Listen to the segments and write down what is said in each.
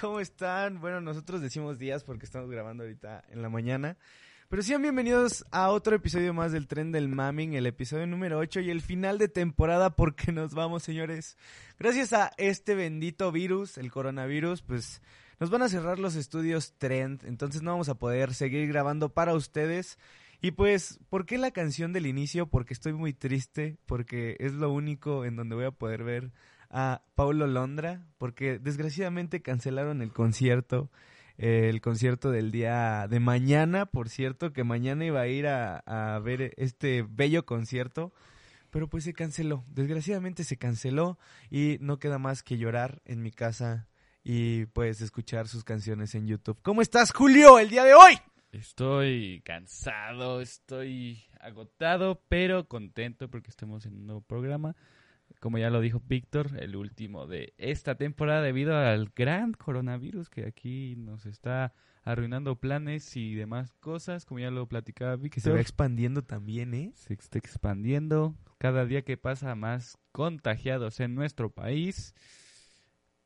¿Cómo están? Bueno, nosotros decimos días porque estamos grabando ahorita en la mañana. Pero sean bienvenidos a otro episodio más del Tren del Mamming, el episodio número 8 y el final de temporada porque nos vamos, señores. Gracias a este bendito virus, el coronavirus, pues nos van a cerrar los estudios Trend, entonces no vamos a poder seguir grabando para ustedes. Y pues, ¿por qué la canción del inicio? Porque estoy muy triste, porque es lo único en donde voy a poder ver a Paulo Londra, porque desgraciadamente cancelaron el concierto, eh, el concierto del día de mañana, por cierto, que mañana iba a ir a, a ver este bello concierto, pero pues se canceló, desgraciadamente se canceló y no queda más que llorar en mi casa y pues escuchar sus canciones en YouTube. ¿Cómo estás, Julio, el día de hoy? Estoy cansado, estoy agotado, pero contento porque estamos en un nuevo programa. Como ya lo dijo Víctor, el último de esta temporada debido al gran coronavirus que aquí nos está arruinando planes y demás cosas, como ya lo platicaba Víctor. Que se va expandiendo también, ¿eh? se está expandiendo. Cada día que pasa más contagiados en nuestro país.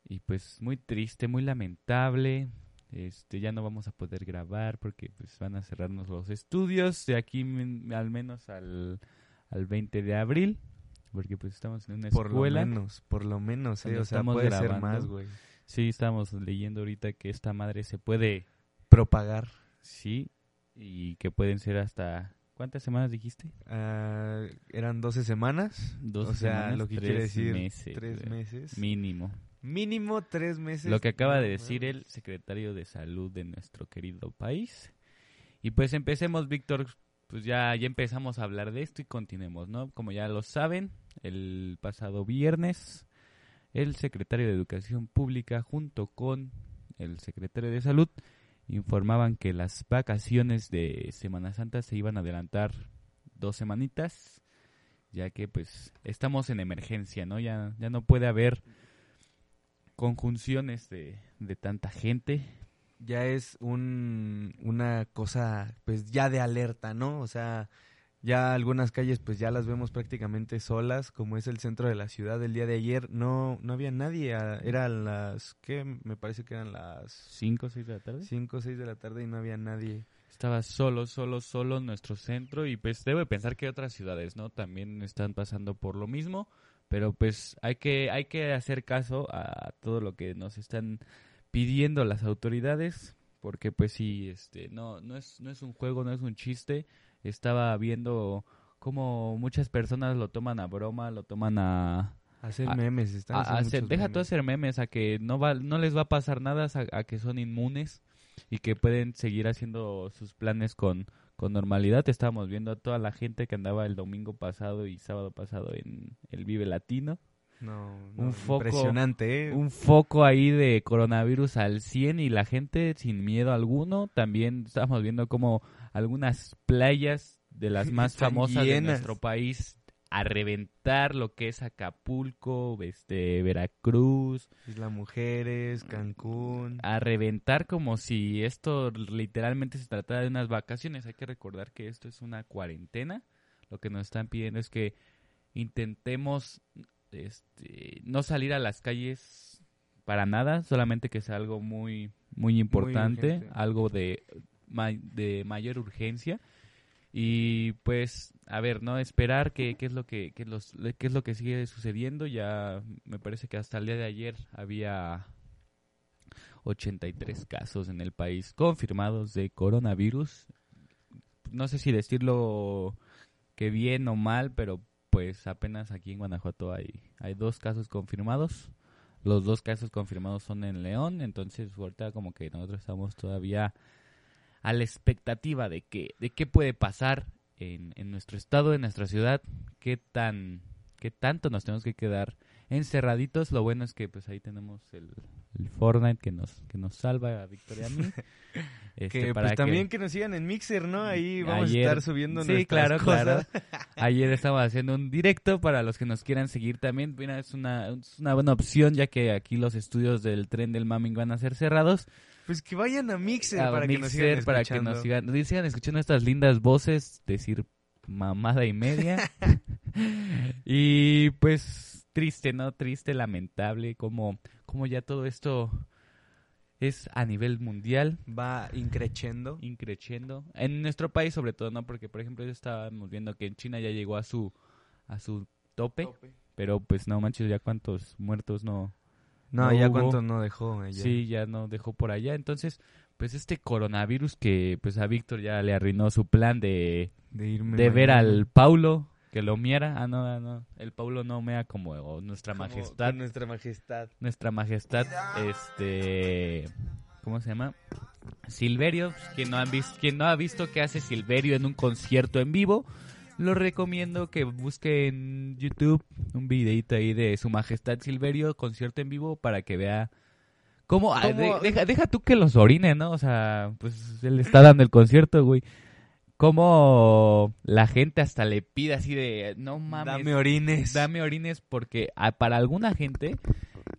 Y pues muy triste, muy lamentable. Este, ya no vamos a poder grabar porque pues van a cerrarnos los estudios de aquí min- al menos al, al 20 de abril. Porque pues estamos en una Por lo escuela. menos, por lo menos, ¿eh? O sea, estamos puede ser grabando. más, güey. Sí, estamos leyendo ahorita que esta madre se puede, Propagar. sí, y que pueden ser hasta... ¿Cuántas semanas dijiste? Ah, eran 12 semanas. Dos o sea, semanas, lo que quiere decir meses, tres meses. Mínimo. Mínimo tres meses. Lo que acaba de No decir el secretario de salud de nuestro querido país. Y pues empecemos, Víctor, pues ya, ya empezamos a hablar de esto y continuemos, ¿no? Como ya lo saben, el pasado viernes, el secretario de Educación Pública junto con el secretario de Salud informaban que las vacaciones de Semana Santa se iban a adelantar dos semanitas, ya que pues estamos en emergencia, ¿no? Ya, ya no puede haber conjunciones de, de tanta gente. Ya es un, una cosa, pues ya de alerta, ¿no? O sea, ya algunas calles, pues ya las vemos prácticamente solas, como es el centro de la ciudad. El día de ayer no, no había nadie. a- Eran las, ¿qué? Me parece que eran las ¿Cinco o seis de la tarde? 5 o 6 de la tarde y no había nadie. Estaba solo, solo, solo en nuestro centro y pues debo de pensar que otras ciudades, ¿no? También están pasando por lo mismo, pero pues hay que, hay que hacer caso a todo lo que nos están pidiendo las autoridades, porque pues sí, este, no, no es, no es un juego, no es un chiste. Estaba viendo cómo muchas personas lo toman a broma, lo toman a, Hacer A- memes, están a- haciendo a hacer- muchos deja tú memes. hacer memes a que no va no les va a pasar nada a, a que son inmunes y que pueden seguir haciendo sus planes con con normalidad estábamos viendo a toda la gente que andaba el domingo pasado y sábado pasado en el Vive Latino No, un no, foco- impresionante, ¿eh? un foco ahí de coronavirus al 100 y la gente sin miedo alguno también estábamos viendo como algunas playas de las más famosas de nuestro país a reventar lo que es Acapulco, este Veracruz, Isla Mujeres, Cancún. a reventar como si esto literalmente se tratara de unas vacaciones. Hay que recordar que esto es una cuarentena. Lo que nos están pidiendo es que intentemos este, no salir a las calles para nada, solamente que sea algo muy muy importante, algo de de mayor urgencia. Y pues, a ver, ¿no? Esperar qué, qué es lo que, los, qué es lo que sigue sucediendo. Ya me parece que hasta el día de ayer había 83 casos en el país confirmados de coronavirus. No sé si decirlo que bien o mal, pero pues apenas aquí en Guanajuato hay, hay dos casos confirmados. Los dos casos confirmados son en León, entonces ahorita como que nosotros estamos todavía a la expectativa de que de qué puede pasar en, en nuestro estado, en nuestra ciudad, qué tan qué tanto nos tenemos que quedar encerraditos. Lo bueno es que pues ahí tenemos el, Fortnite que nos que nos salva a Victoria a mí. Este, que para pues también que nos sigan en Mixer, ¿no? Ahí vamos Ayer- a estar subiendo Sí, claro, cosas. claro. Ayer estamos haciendo un directo para los que nos quieran seguir también. Mira, es una, es una buena opción ya que aquí los estudios del tren del Mamming van a ser cerrados. Pues que vayan a Mixer A para que nos Mixer, sigan para que nos sigan, nos sigan escuchando estas lindas voces decir mamada y media. y pues triste, ¿no? Triste, lamentable, como, como ya todo esto es a nivel mundial. Va increciendo. Increciendo. En nuestro país sobre todo, ¿no? Porque, por ejemplo, estábamos viendo que en China ya llegó a su, a su tope. Pero pues no manches, ya cuántos muertos no... No, No ya hubo. cuánto no dejó ella. Sí, ya no dejó por allá. Entonces, pues este coronavirus que pues a Víctor ya le arruinó su plan de, De irme de ver al Paulo que lo miera. Ah, no, ah, no. El Paulo no mea como nuestra Como majestad. nuestra majestad. Nuestra majestad, este... ¿Cómo se llama? Silverio. pues, Quien no, han vis- quien no ha visto qué hace Silverio en un concierto en vivo, lo recomiendo que busque en YouTube un videito ahí de su majestad Silverio, concierto en vivo, para que vea... ¿Cómo? ah, deja, deja tú que los orine, ¿no? O sea, pues él está dando el concierto, güey. Cómo la gente hasta le pide así de, no mames, Dame orines. Dame orines porque para alguna gente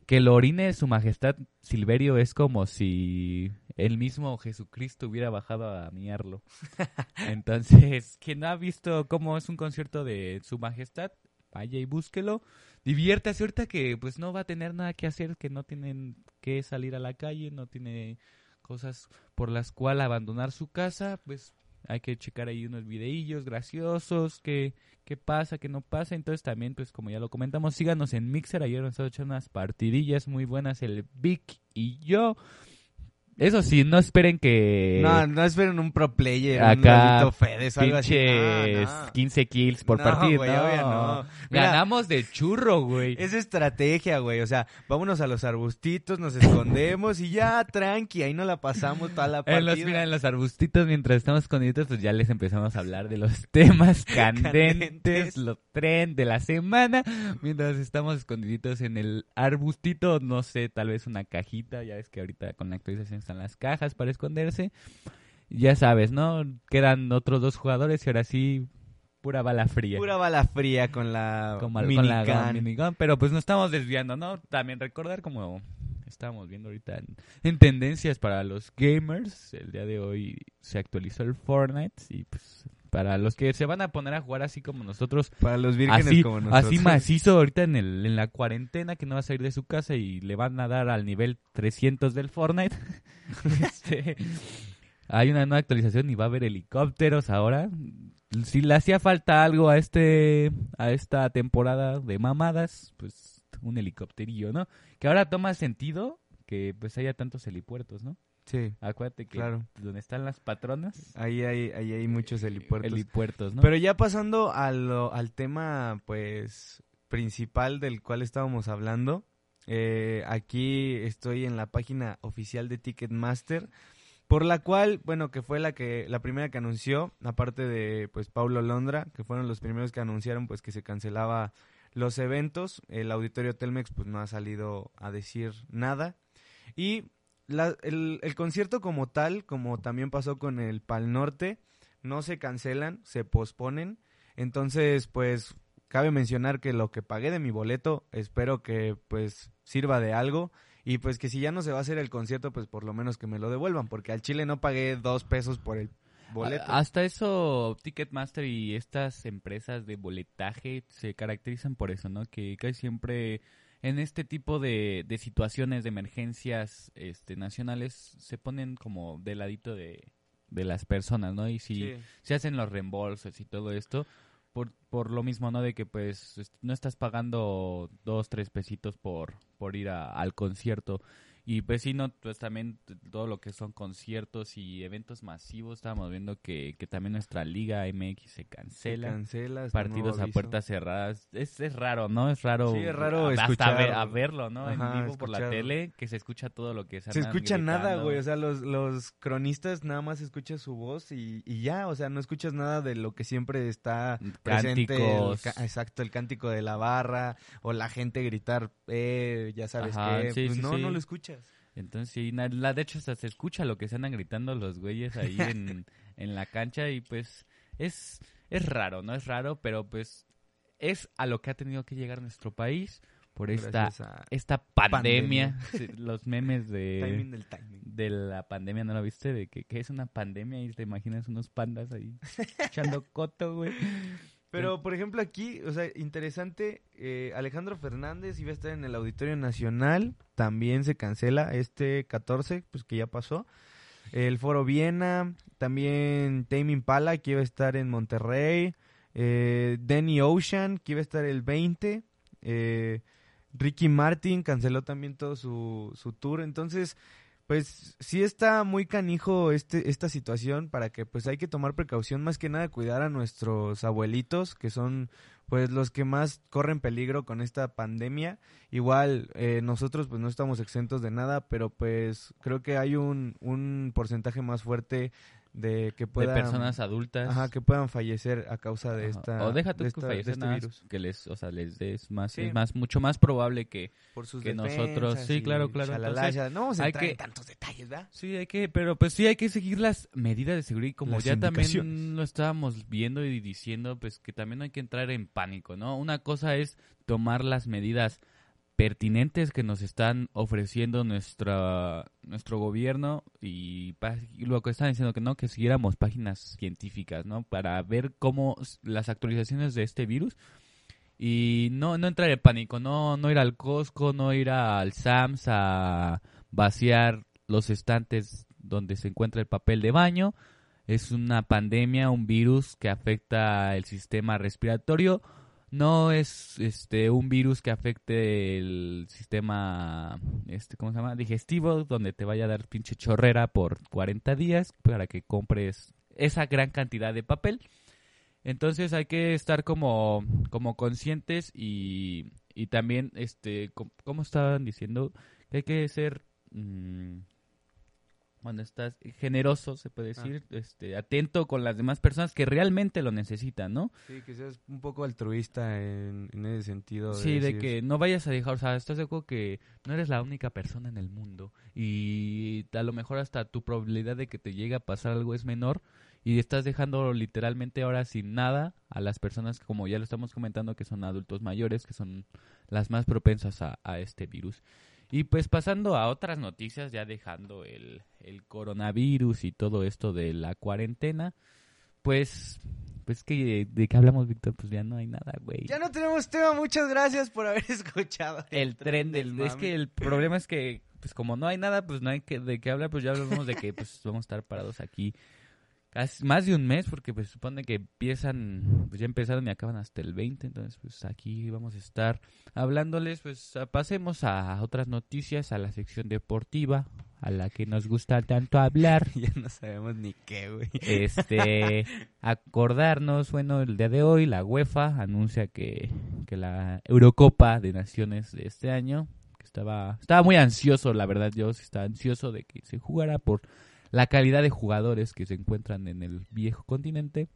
que el orine de su majestad Silverio es como si el mismo Jesucristo hubiera bajado a miarlo. Entonces, quien no ha visto cómo es un concierto de su majestad, vaya y búsquelo. Diviértase ahorita que pues no va a tener nada que hacer, que no tienen que salir a la calle, no tiene cosas por las cuales abandonar su casa, pues hay que checar ahí unos videillos graciosos, que qué pasa, qué no pasa. Entonces también, pues como ya lo comentamos, síganos en Mixer. Ayer nos estado echando unas partidillas muy buenas el Vic y yo. Eso sí, no esperen que No, no esperen un pro player, Acá, un Fedes, algo así. pinches No, no. 15 kills por No, partido. güey, no. Mira, Ganamos de churro, güey. Es estrategia, güey. O sea, vámonos a los arbustitos, nos escondemos y ya, tranqui, ahí no la pasamos toda la partida. En los, mira, en los arbustitos, mientras estamos escondidos, pues ya les empezamos a hablar de los temas candentes, Candentes. los tren de la semana. Mientras estamos escondiditos en el arbustito, no sé, tal vez una cajita. Ya ves que ahorita con la actualización están las cajas para esconderse. Ya sabes, ¿no? Quedan otros dos jugadores y ahora sí, pura bala fría. Pura bala fría con la con la minigun. minigun, pero pues nos estamos desviando, ¿no? También recordar como estábamos viendo ahorita en, en tendencias para los gamers, el día de hoy se actualizó el Fortnite y pues para los que se van a poner a jugar así como nosotros, Para los vírgenes así, como nosotros. así macizo ahorita en, el, en la cuarentena que no va a salir de su casa y le van a dar al nivel 300 del Fortnite. Este, hay una nueva actualización y va a haber helicópteros ahora. Si le hacía falta algo a este a esta temporada de mamadas, pues un helicópterillo, ¿no? Que ahora toma sentido que pues haya tantos helipuertos, ¿no? Sí, Acuérdate que Claro. donde están las patronas, ahí hay, ahí hay muchos helipuertos. helipuertos, ¿no? Pero ya pasando a lo- al tema, pues, principal del cual estábamos hablando, eh, aquí estoy en la página oficial de Ticketmaster, por la cual, bueno, que fue la que la primera que anunció, aparte de, pues, Paulo Londra, que fueron los primeros que anunciaron, pues, que se cancelaba los eventos. El auditorio Telmex, pues, no ha salido a decir nada. Y la- el, el concierto como tal, como también pasó con el Pal Norte, no se cancelan, se posponen. Entonces, pues, cabe mencionar que lo que pagué de mi boleto, espero que, pues, sirva de algo. Y pues que si ya no se va a hacer el concierto, pues por lo menos que me lo devuelvan, porque al Chile no pagué dos pesos por el boleto. Hasta eso, Ticketmaster y estas empresas de boletaje se caracterizan por eso, ¿no? Que casi siempre en este tipo de, de situaciones de emergencias este, nacionales se ponen como de ladito de, de las personas, ¿no? Y si Sí. se hacen los reembolsos y todo esto, por, por lo mismo, ¿no? De que pues est- no estás pagando dos, tres pesitos por, por ir a- al concierto. Y pues sí, no, pues también todo lo que son conciertos y eventos masivos, estábamos viendo que, que también nuestra Liga MX se Se cancela. hasta partidos a puertas cerradas. Es, es raro, ¿no? Es raro. Sí, es raro hasta escuchar- ver- a verlo, ¿no? Ajá, en vivo por la tele, que se escucha todo lo que se Se escucha nada, güey. O sea, los, los cronistas nada más escuchas su voz y, y ya. O sea, no escuchas nada de lo que siempre está presente. Cánticos. exacto, el cántico de la barra o la gente gritar, eh, ya sabes Ajá, qué. sí, pues sí, no, no lo escuchas. Entonces, la, de hecho, hasta se escucha lo que se andan gritando los güeyes ahí en, en la cancha y pues es, es raro, ¿no? Es raro, pero pues es a lo que ha tenido que llegar nuestro país por esta, esta pandemia. Los memes de... timing del timing. de la pandemia, ¿no lo viste? De que, que es una pandemia y te imaginas unos pandas ahí echando coto, güey. Pero, por ejemplo, aquí, o sea, interesante, eh, Alejandro Fernández iba a estar en el Auditorio Nacional, también se cancela este 14, pues que ya pasó. El Foro Viena, también Tame Impala, que iba a estar en Monterrey. Eh, Danny Ocean, que iba a estar el 20. Eh, Ricky Martin canceló también todo su, su tour. Entonces, pues sí está muy canijo este, esta situación para que pues hay que tomar precaución más que nada cuidar a nuestros abuelitos que son pues los que más corren peligro con esta pandemia. Igual eh, nosotros pues no estamos exentos de nada pero pues creo que hay un, un porcentaje más fuerte de que puedan de personas adultas. ajá, que puedan fallecer a causa de Ajá. esta o deja tú de que fallezcan, este nada virus que les, o sea, les des más, Sí. es más, mucho más probable que, por sus que nosotros- sí, claro, claro, shalala, entonces, ya. no vamos a hay entrar en que- tantos detalles ¿verdad? sí, hay que, pero pues sí hay que seguir las medidas de seguridad y como Las ya también lo estábamos viendo y diciendo, pues que también no hay que entrar en pánico, ¿no? Una cosa es tomar las medidas pertinentes que nos están ofreciendo nuestra nuestro gobierno y, y lo que están diciendo que no que siguiéramos páginas científicas no para ver cómo las actualizaciones de este virus. Y no no entrar en pánico no no ir al Costco no ir al Sams a vaciar los estantes donde se encuentra el papel de baño. Es una pandemia un virus que afecta el sistema respiratorio no es este un virus que afecte el sistema este cómo se llama digestivo donde te vaya a dar pinche chorrera por 40 días para que compres esa gran cantidad de papel. Entonces hay que estar como como conscientes y, y también este com- como estaban diciendo que hay que ser mm, cuando estás generoso se puede decir este atento con las demás personas que realmente lo necesitan no Sí, que seas un poco altruista en, en ese sentido. Sí, de que no vayas a dejar, o sea, estás de acuerdo que no eres la única persona en el mundo y a lo mejor hasta tu probabilidad de que te llegue a pasar algo es menor y estás dejando literalmente ahora sin nada a las personas, como ya lo estamos comentando, que son adultos mayores, que son las más propensas a, a este virus. Y pues pasando a otras noticias, ya dejando el, el coronavirus y todo esto de la cuarentena, pues, pues que de qué hablamos, Víctor, pues ya no hay nada, güey Ya no tenemos tema, muchas gracias por haber escuchado. el tren del es mame. que el problema es que pues como no hay nada pues no hay que de qué hablar pues ya hablamos de que pues vamos a estar parados aquí casi más de un mes porque pues supone que empiezan pues ya empezaron y acaban hasta el 20 entonces pues aquí vamos a estar hablándoles pues pasemos a otras noticias a la sección deportiva a la que nos gusta tanto hablar ya no sabemos ni qué, güey. este acordarnos bueno el día de hoy la UEFA anuncia que, que la Eurocopa de Naciones de este año que estaba estaba muy ansioso la verdad yo estaba ansioso de que se jugara por la calidad de jugadores que se encuentran en el viejo continente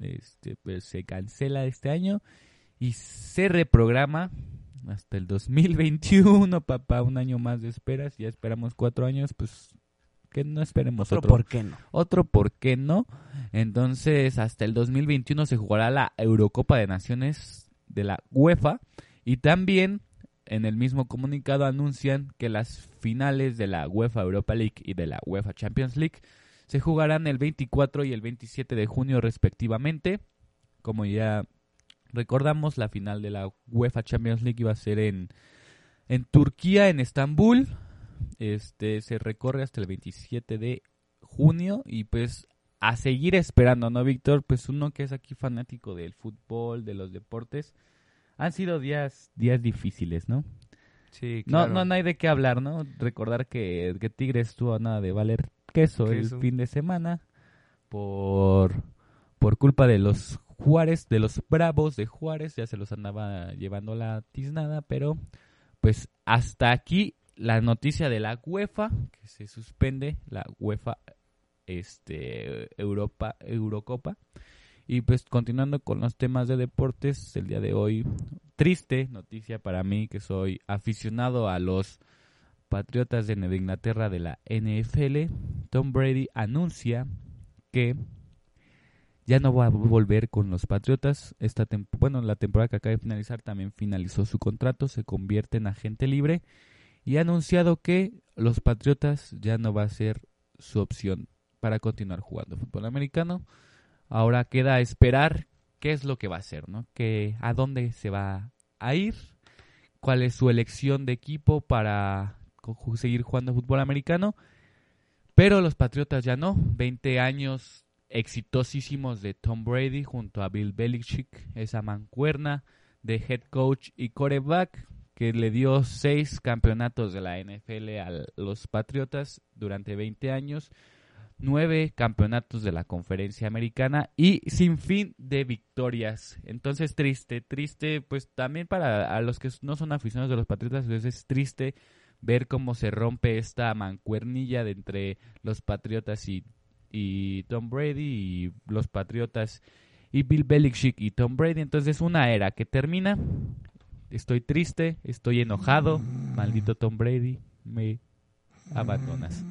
este pues se cancela este año y se reprograma hasta el 2021 papá un año más de esperas ya esperamos cuatro años pues que no esperemos otro, ¿por qué no? otro por qué no. Entonces, hasta el 2021 se jugará la Eurocopa de Naciones de la UEFA y también en el mismo comunicado anuncian que las finales de la UEFA Europa League y de la UEFA Champions League se jugarán el 24 y el 27 de junio respectivamente. Como ya recordamos, la final de la UEFA Champions League iba a ser en Turquía, en Estambul. Este se recorre hasta el 27 de junio y pues a seguir esperando, ¿no, Víctor? Pues uno que es aquí fanático del fútbol, de los deportes, han sido días días difíciles, ¿no? Sí, claro. no, no hay de qué hablar, ¿no? Recordar que, que Tigres estuvo a nada de valer queso, Queso. el fin de semana por, por culpa de los Juárez, de los Bravos de Juárez, ya se los andaba llevando la tiznada, pero pues hasta aquí la noticia de la UEFA, que se suspende la UEFA este Europa Eurocopa. Y pues continuando con los temas de deportes, el día de hoy, triste noticia para mí que soy aficionado a los Patriotas de Nueva Inglaterra de la NFL. Tom Brady anuncia que ya no va a volver con los Patriotas. Esta bueno, la temporada que acaba de finalizar también finalizó su contrato, se convierte en agente libre y ha anunciado que los Patriotas ya no va a ser su opción para continuar jugando fútbol americano. Ahora queda esperar qué es lo que va a hacer, ¿no? Que, a dónde se va a ir, cuál es su elección de equipo para seguir jugando fútbol americano. Pero los Patriotas ya no. 20 años exitosísimos de Tom Brady junto a Bill Belichick, esa mancuerna de head coach y quarterback que le dio seis campeonatos de la NFL a los Patriotas durante 20 años, nueve campeonatos de la conferencia americana y sin fin de victorias. Entonces triste, triste, pues también para a los que no son aficionados de los Patriotas, pues es triste ver cómo se rompe esta mancuernilla de entre los Patriotas y, y Tom Brady y los Patriotas y Bill Belichick y Tom Brady. Entonces una era que termina. Estoy triste, estoy enojado. Maldito Tom Brady, me abandonas.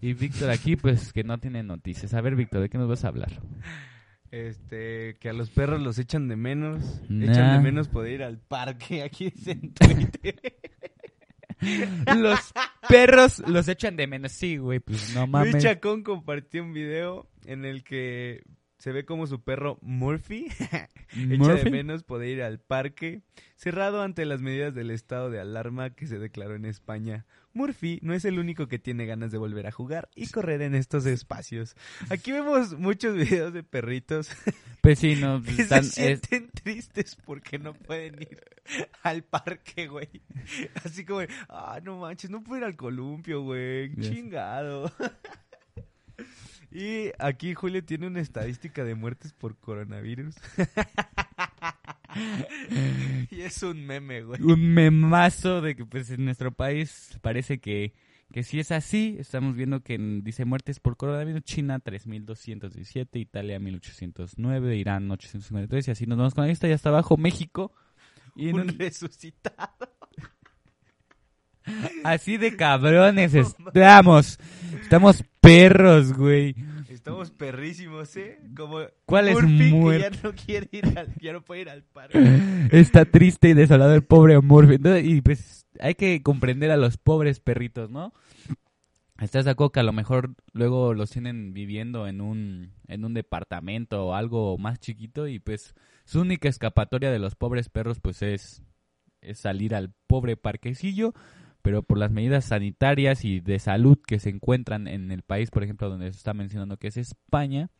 Y Víctor aquí, pues que no tiene noticias. A ver, Víctor, ¿de qué nos vas a hablar? Este, que a los perros los echan de menos. Nah. Echan de menos poder ir al parque. Aquí en Twitter. Los perros los echan de menos. Sí, güey, pues no Luis mames. Chacón compartió un video en el que se ve como su perro Murphy echa de menos poder ir al parque, cerrado ante las medidas del estado de alarma que se declaró en España. Murphy no es el único que tiene ganas de volver a jugar y correr en estos espacios. Aquí vemos muchos videos de perritos Pues sí, no, que están, se es- sienten tristes porque no pueden ir al parque, güey. Así como, ah, no manches, no puedo ir al columpio, güey. Chingado. Y aquí Julio tiene una estadística de muertes por coronavirus. y es un meme, güey. un memazo de que pues en nuestro país parece que, que sí es así. Estamos viendo que en- dice muertes por coronavirus, China 3.217, Italia 1.809, Irán 853 y así nos vamos con la lista y hasta abajo México. Y en Un un- resucitado. Así de cabrones estamos. Estamos perros, güey. Estamos perrísimos, ¿eh? Como ¿Cuál es Murphy, que ya no quiere ir al, ya no puede ir al parque. Está triste y desolado el pobre Murphy. Entonces, y pues hay que comprender a los pobres perritos, ¿no? ¿Estás de acuerdo que a lo mejor luego los tienen viviendo en un, en un departamento o algo más chiquito y pues su única escapatoria de los pobres perros pues es, es salir al pobre parquecillo, pero por las medidas sanitarias y de salud que se encuentran en el país, por ejemplo, donde se está mencionando que es España,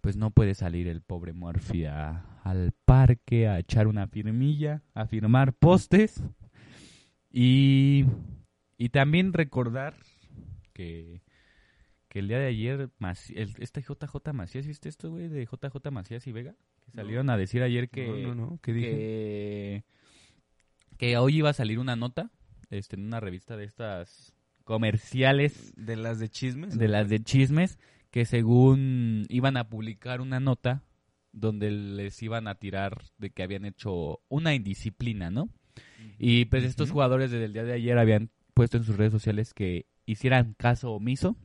pues no puede salir el pobre Murphy a- al parque a echar una firmilla, a firmar postes y, y también recordar que, que el día de ayer el- este JJ Macías, ¿viste esto, güey? De JJ Macías y Vega, que salieron a decir ayer que, no, no, no, ¿qué dije? que, que hoy iba a salir una nota este, en una revista de estas comerciales De las de chismes. de las de chismes que según iban a publicar una nota donde les iban a tirar de que habían hecho una indisciplina, ¿no? Y pues estos jugadores desde el día de ayer habían puesto en sus redes sociales que hicieran caso omiso,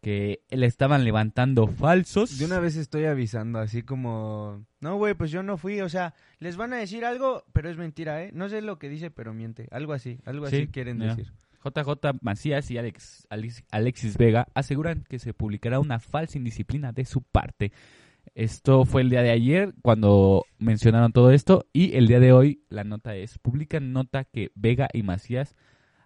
que le estaban levantando falsos. De una vez estoy avisando, así como... No, güey, pues yo no fui, o sea, les van a decir algo, pero es mentira, ¿eh? No sé lo que dice, pero miente. Algo así, algo Sí, así quieren ya. decir. JJ Macías y Alex, Alex- Alexis Vega aseguran que se publicará una falsa indisciplina de su parte. Esto fue el día de ayer cuando mencionaron todo esto y el día de hoy la nota es, publican nota que Vega y Macías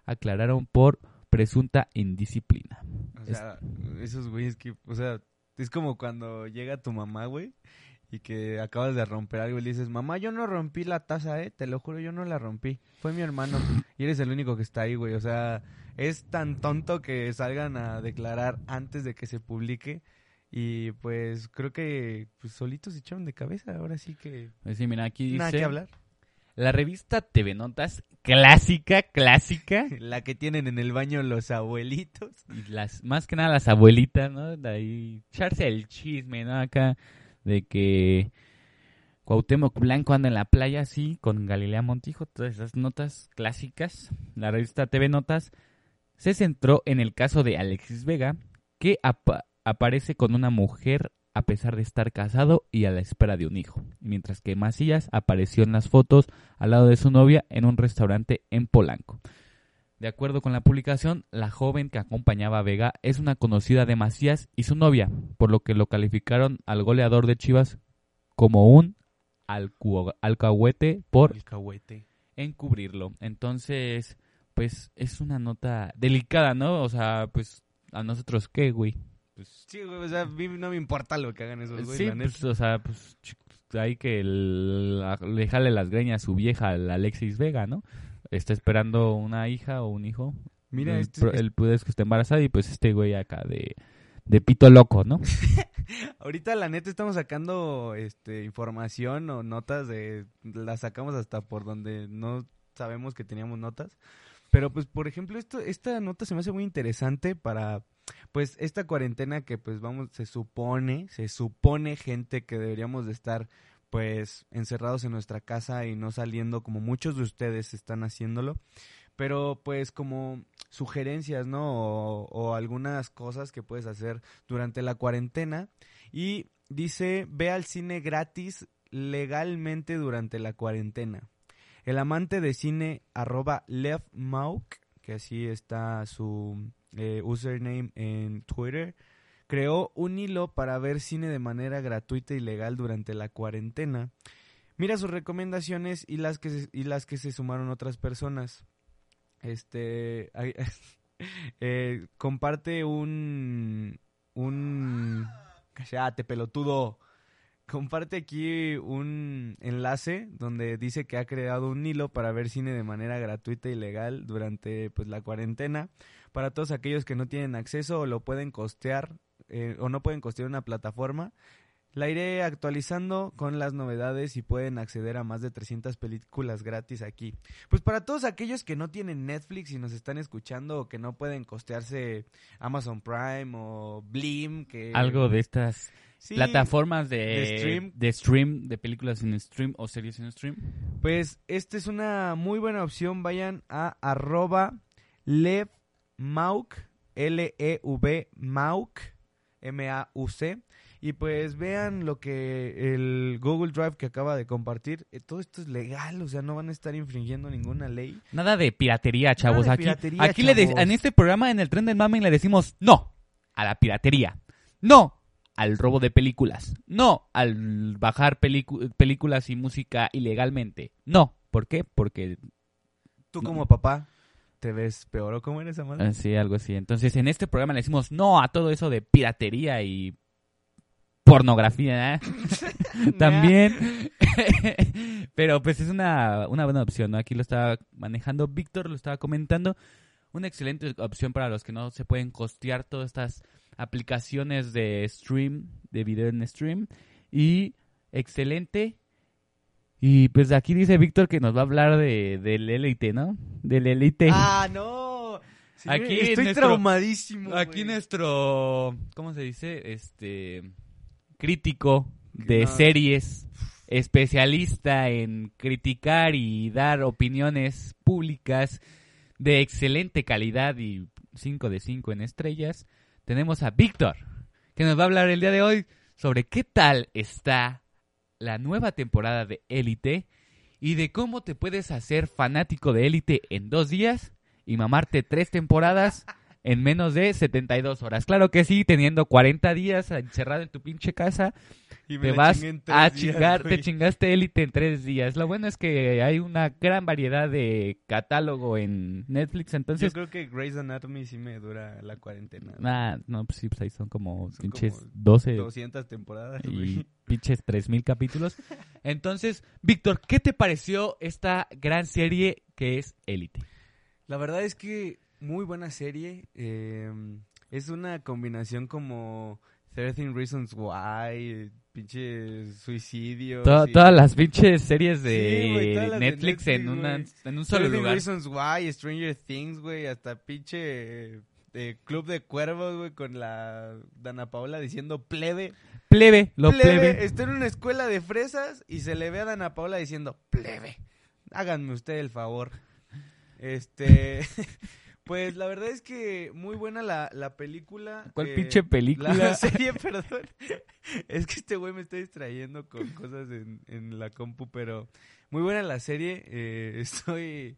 aclararon por presunta indisciplina. O sea, esos güeyes que, o sea, es como cuando llega tu mamá, güey, y que acabas de romper algo y le dices, mamá, yo no rompí la taza, eh, te lo juro, yo no la rompí, fue mi hermano, y eres el único que está ahí, güey, o sea, es tan tonto que salgan a declarar antes de que se publique, y pues creo que pues, solitos se echaron de cabeza, ahora sí que Pues sí, mira, aquí nada dice que hablar. La revista TV Notas clásica, clásica, La que tienen en el baño los abuelitos. y las más que nada las abuelitas, ¿no? De ahí echarse el chisme, ¿no? Acá de que Cuauhtémoc Blanco anda en la playa así con Galilea Montijo, todas esas notas clásicas. La revista TV Notas se centró en el caso de Alexis Vega, que apa- aparece con una mujer a pesar de estar casado y a la espera de un hijo, mientras que Macías apareció en las fotos al lado de su novia en un restaurante en Polanco. De acuerdo con la publicación, la joven que acompañaba a Vega es una conocida de Macías y su novia, por lo que lo calificaron al goleador de Chivas como un alcahuete por encubrirlo. Entonces, pues es una nota delicada, ¿no? O sea, pues a nosotros qué, güey. Pues, Sí, güey, o sea, a mí no me importa lo que hagan esos güeyes, sí, la neta. pues, o sea, pues ch- hay que el- la- le jale las greñas a su vieja, al Alexis Vega, ¿no? Está esperando una hija o un hijo. Mira, el, este- pro- el puede es que esté embarazada y pues este güey acá de, de pito loco, ¿no? Ahorita la neta estamos sacando este información o notas de las sacamos hasta por donde no sabemos que teníamos notas. Pero pues por ejemplo, esto esta nota se me hace muy interesante para pues esta cuarentena que pues vamos se supone, se supone gente que deberíamos de estar pues encerrados en nuestra casa y no saliendo como muchos de ustedes están haciéndolo. Pero pues como sugerencias, ¿no? O, o algunas cosas que puedes hacer durante la cuarentena. Y dice, ve al cine gratis legalmente durante la cuarentena. El amante de cine arroba leftmauk, que así está su eh, username en Twitter, creó un hilo para ver cine de manera gratuita y legal durante la cuarentena. Mira sus recomendaciones y las que se, y las que se sumaron otras personas. Este eh, comparte un un cállate pelotudo. Comparte aquí un enlace donde dice que ha creado un hilo para ver cine de manera gratuita y legal durante pues la cuarentena para todos aquellos que no tienen acceso o lo pueden costear eh, o no pueden costear una plataforma. La iré actualizando con las novedades y pueden acceder a más de 300 películas gratis aquí. Pues para todos aquellos que no tienen Netflix y nos están escuchando o que no pueden costearse Amazon Prime o Blim, que Algo de estas Sí, plataformas de, de stream. de stream, de películas en stream o series en stream. Pues esta es una muy buena opción. Vayan a arroba levmauk, L-E-V Mauk, M-A-U-C. Y pues vean lo que el Google Drive que acaba de compartir. eh, todo esto es legal, o sea, no van a estar infringiendo ninguna ley. Nada de piratería, chavos. de aquí piratería, aquí le de- en este programa, en el tren del mame, le decimos no a la piratería. No al robo de películas. No al bajar películas y música ilegalmente. No. ¿Por qué? Porque Tú No. como papá te ves peor o cómo eres, Amanda. Sí, algo así. Entonces, en este programa le decimos no a todo eso de piratería y pornografía. ¿eh? También. Pero pues es una, una buena opción, ¿no? Aquí lo estaba manejando Víctor, lo estaba comentando. Una excelente opción para los que no se pueden costear todas estas aplicaciones de stream, de video en stream. Y excelente. Y pues aquí dice Víctor que nos va a hablar de, del Elite, ¿no? Del Elite. Ah, no. Sí, Aquí estoy nuestro- traumadísimo. Aquí nuestro, ¿cómo se dice? Este crítico de No. series, especialista en criticar y dar opiniones públicas de excelente calidad y 5 de 5 en estrellas. Tenemos a Víctor, que nos va a hablar el día de hoy sobre qué tal está la nueva temporada de Élite y de cómo te puedes hacer fanático de Élite en dos días y mamarte tres temporadas en menos de 72 horas. Claro que sí, teniendo 40 días encerrado en tu pinche casa, Y me te vas a días, chingar, te chingaste Élite en tres días. Lo bueno es que hay una gran variedad de catálogo en Netflix, Yo entonces... creo que Grey's Anatomy sí me dura la cuarentena. Ah, no, pues sí, pues ahí son como Son pinches como 12 200 temporadas, y pinches 3000 capítulos. Entonces, Víctor, ¿qué te pareció esta gran serie que es Élite? La verdad es que muy buena serie. eh, es una combinación como 13 Reasons Why, pinche suicidio. To- Todas las pinches series de Netflix, en, una, en un solo 13 lugar. Reasons Why, Stranger Things, güey, hasta pinche eh, Club de Cuervos, güey, con la Dana Paola diciendo plebe. Plebe, lo plebe. plebe. Está en una escuela de fresas y se le ve a Dana Paola diciendo plebe. Háganme usted el favor. Este. Pues la verdad es que muy buena la, la película. ¿Cuál eh, pinche película? La serie, perdón. Es que este güey me está distrayendo con cosas en, en la compu, pero muy buena la serie. eh, estoy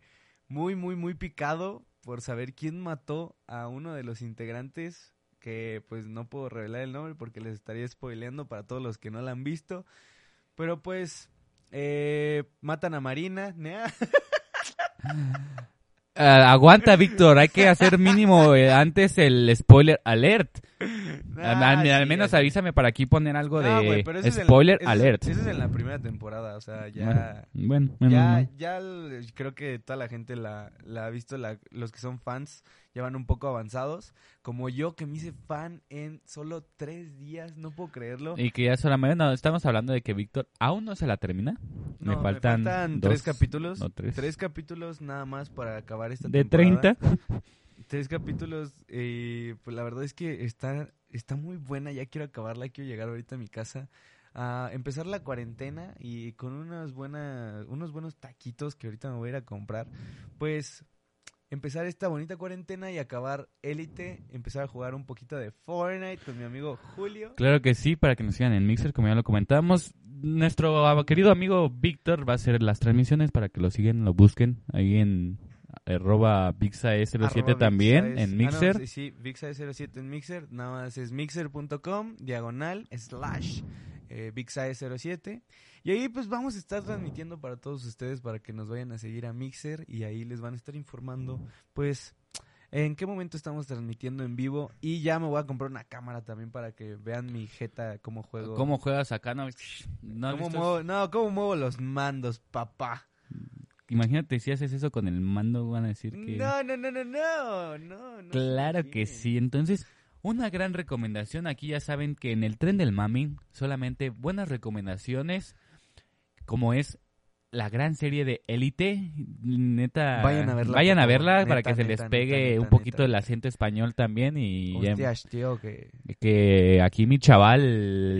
muy, muy, muy picado por saber quién mató a uno de los integrantes que pues no puedo revelar el nombre porque les estaría spoileando para todos los que no la han visto. Pero pues eh, matan a Marina. Ah, aguanta, Víctor, hay que hacer mínimo eh, antes el spoiler alert. Al- Ah, al, menos avísame para aquí poner algo No, de en- spoiler alert. Ese es en la primera temporada, o sea, ya... Bueno, bueno, Ya, bueno. ya creo que toda la gente la, la ha visto, la- los que son fans ya van un poco avanzados, como yo que me hice fan en solo tres días, no puedo creerlo. Y que ya solamente, no, estamos hablando de que Víctor aún no se la termina. No, me faltan, tres dos- capítulos, no, tres. tres capítulos nada más para acabar esta de temporada. 30. Tres capítulos y pues la verdad es que está, está muy buena, ya quiero acabarla, quiero llegar ahorita a mi casa a empezar la cuarentena y con unas buenas, unos buenos taquitos que ahorita me voy a ir a comprar, pues empezar esta bonita cuarentena y acabar Élite, empezar a jugar un poquito de Fortnite con mi amigo Julio. Claro que sí, para que nos sigan en Mixer, como ya lo comentábamos. Nuestro querido amigo Víctor va a hacer las transmisiones para que lo sigan, lo busquen ahí en arroba VixaE07 Arroba también en ah, no, Mixer. sí, sí, VixaE07 en Mixer. Nada más es mixer.com, diagonal, slash, eh, VixaE07. Y ahí pues vamos a estar transmitiendo para todos ustedes para que nos vayan a seguir a Mixer y ahí les van a estar informando pues en qué momento estamos transmitiendo en vivo. Y ya me voy a comprar una cámara también para que vean mi jeta, cómo juego. ¿Cómo juegas acá? No, no, cómo muevo, no, cómo muevo los mandos, papá. Imagínate si haces eso con el mando, van a decir que... No, no, no, no, no, no. no Claro que sí. Entonces, una gran recomendación. Aquí ya saben que en el tren del mami, solamente buenas recomendaciones, como es la gran serie de Élite. Neta, Vayan a verla, vayan a verla para Neta, que se les pegue neta, un poquito el acento español también. Y ya- Hostias, tío, que... que aquí mi chaval,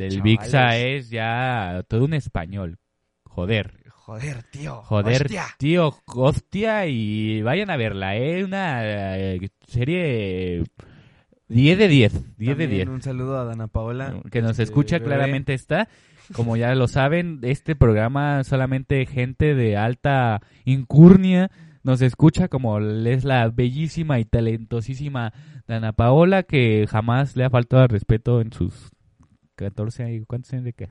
el. Vixa, es ya todo un español. Joder. Joder, tío. Joder, hostia. tío, hostia, y vayan a verla, ¿eh? Una eh, serie 10 de 10, 10 de También 10. Un saludo a Dana Paola. Que nos este, escucha bebé. claramente está. Como ya lo saben, este programa solamente gente de alta incurnia nos escucha, como es la bellísima y talentosísima Dana Paola, que jamás le ha faltado al respeto en sus 14 años. ¿Cuántos años de qué?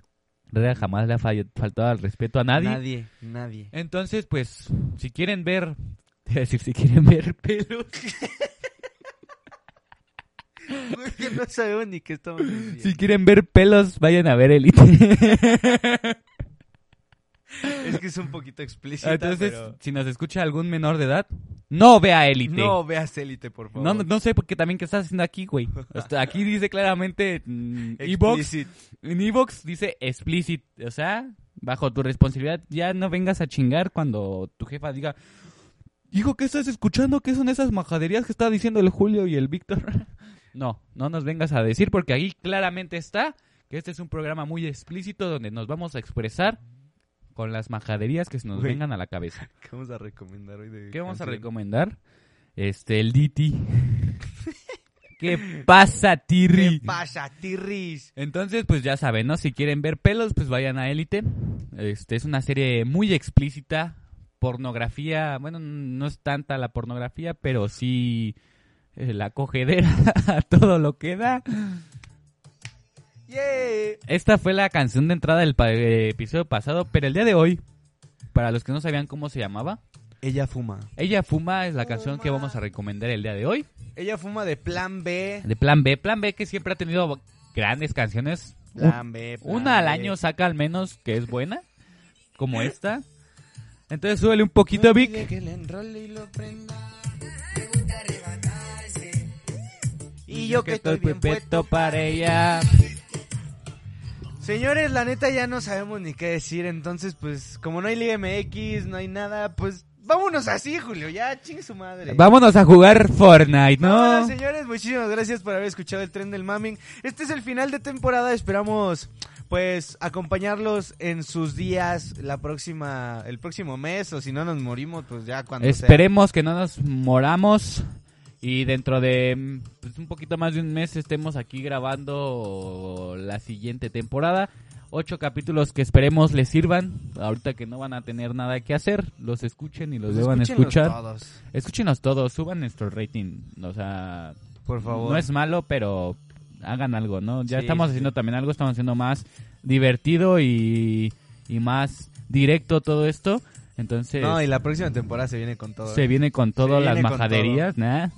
Jamás le ha faltado al respeto a nadie. Nadie, nadie. Entonces, pues, si quieren ver, te iba a decir, si quieren ver pelos, No sabemos ni qué estamos diciendo. si quieren ver pelos, vayan a ver Elite. Es que es un poquito explícita, Entonces, pero... si nos escucha algún menor de edad, no vea Elite. No veas Élite, por favor. No, no, no sé porque también qué estás haciendo aquí, güey. Hasta aquí dice claramente mm, Evox. En Evox dice explicit. O sea, bajo tu responsabilidad, ya no vengas a chingar cuando tu jefa diga, hijo, ¿qué estás escuchando? ¿Qué son esas majaderías que está diciendo el Julio y el Víctor? No, no nos vengas a decir porque ahí claramente está que este es un programa muy explícito donde nos vamos a expresar con las majaderías que se nos Güey. vengan a la cabeza. ¿Qué vamos a recomendar hoy de ¿Qué vamos a canción? recomendar? Este, el Diti. ¿Qué pasa, Tirri? ¿Qué pasa, Tirris? Entonces, pues ya saben, ¿no? Si quieren ver pelos, pues vayan a Élite. Este es una serie muy explícita, pornografía, bueno, no es tanta la pornografía, pero sí la cogedera a todo lo que da. ¡Yeah! Esta fue la canción de entrada del pa- eh, episodio pasado, pero el día de hoy, para los que no sabían cómo se llamaba, Ella fuma. Ella Fuma es la canción que vamos a recomendar el día de hoy. Ella fuma de plan B. De Plan B, Plan B que siempre ha tenido grandes canciones. Plan B. plan Una al año saca al menos que es buena, como esta. Entonces súbele un poquito, Vic. Que le enrole y lo prenda. Y yo que estoy bien puesto para ella. Señores, la neta ya no sabemos ni qué decir, entonces pues como no hay Liga MX, no hay nada, pues vámonos así, Julio, ya chingue su madre. Vámonos a jugar Fortnite, ¿no? Vámonos, señores, muchísimas gracias por haber escuchado el tren del maming. Este es el final de temporada, esperamos pues acompañarlos en sus días la próxima el próximo mes o si no nos morimos pues ya cuando sea. Esperemos que no nos moramos y dentro de pues, un poquito más de un mes estemos aquí grabando la siguiente temporada. Ocho capítulos que esperemos les sirvan. Ahorita que no van a tener nada que hacer, los escuchen y los Pues deban escuchar. todos, Escúchenos todos, suban nuestro rating. O sea, por favor. no es malo, pero hagan algo, ¿no? Ya Sí, estamos haciendo sí. también algo, estamos haciendo más divertido y, y más directo todo esto. Entonces, No, y la próxima temporada se viene con todo. se ¿eh? viene con todo, viene las majaderías, ¿nah?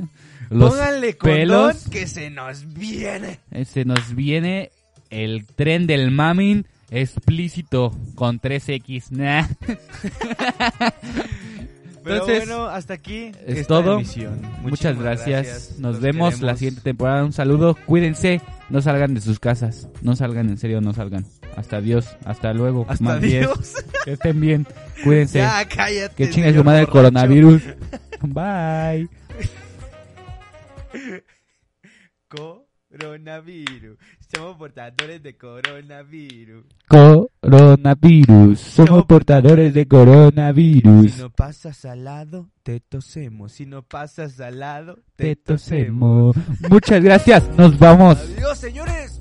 Los Pónganle pelos. condón que se nos viene. Eh, Se nos viene el tren del mamin explícito con 3X. Nah. Pero Entonces, bueno, hasta aquí es todo. Muchas Muchísimas gracias. Nos Los vemos la queremos. siguiente temporada. Un saludo. Cuídense. No salgan de sus casas. No salgan, en serio, no salgan. Hasta Dios. Hasta luego. Hasta Más. Dios. Que estén bien. Cuídense. Ya, cállate. que chingue su madre el coronavirus. Bye. Coronavirus. Somos portadores de coronavirus. Coronavirus. Somos portadores de coronavirus. Si no pasas al lado, te tosemos. Si no pasas al lado, te, Te tosemos. tosemos. Muchas gracias. Nos vamos. Adiós, señores.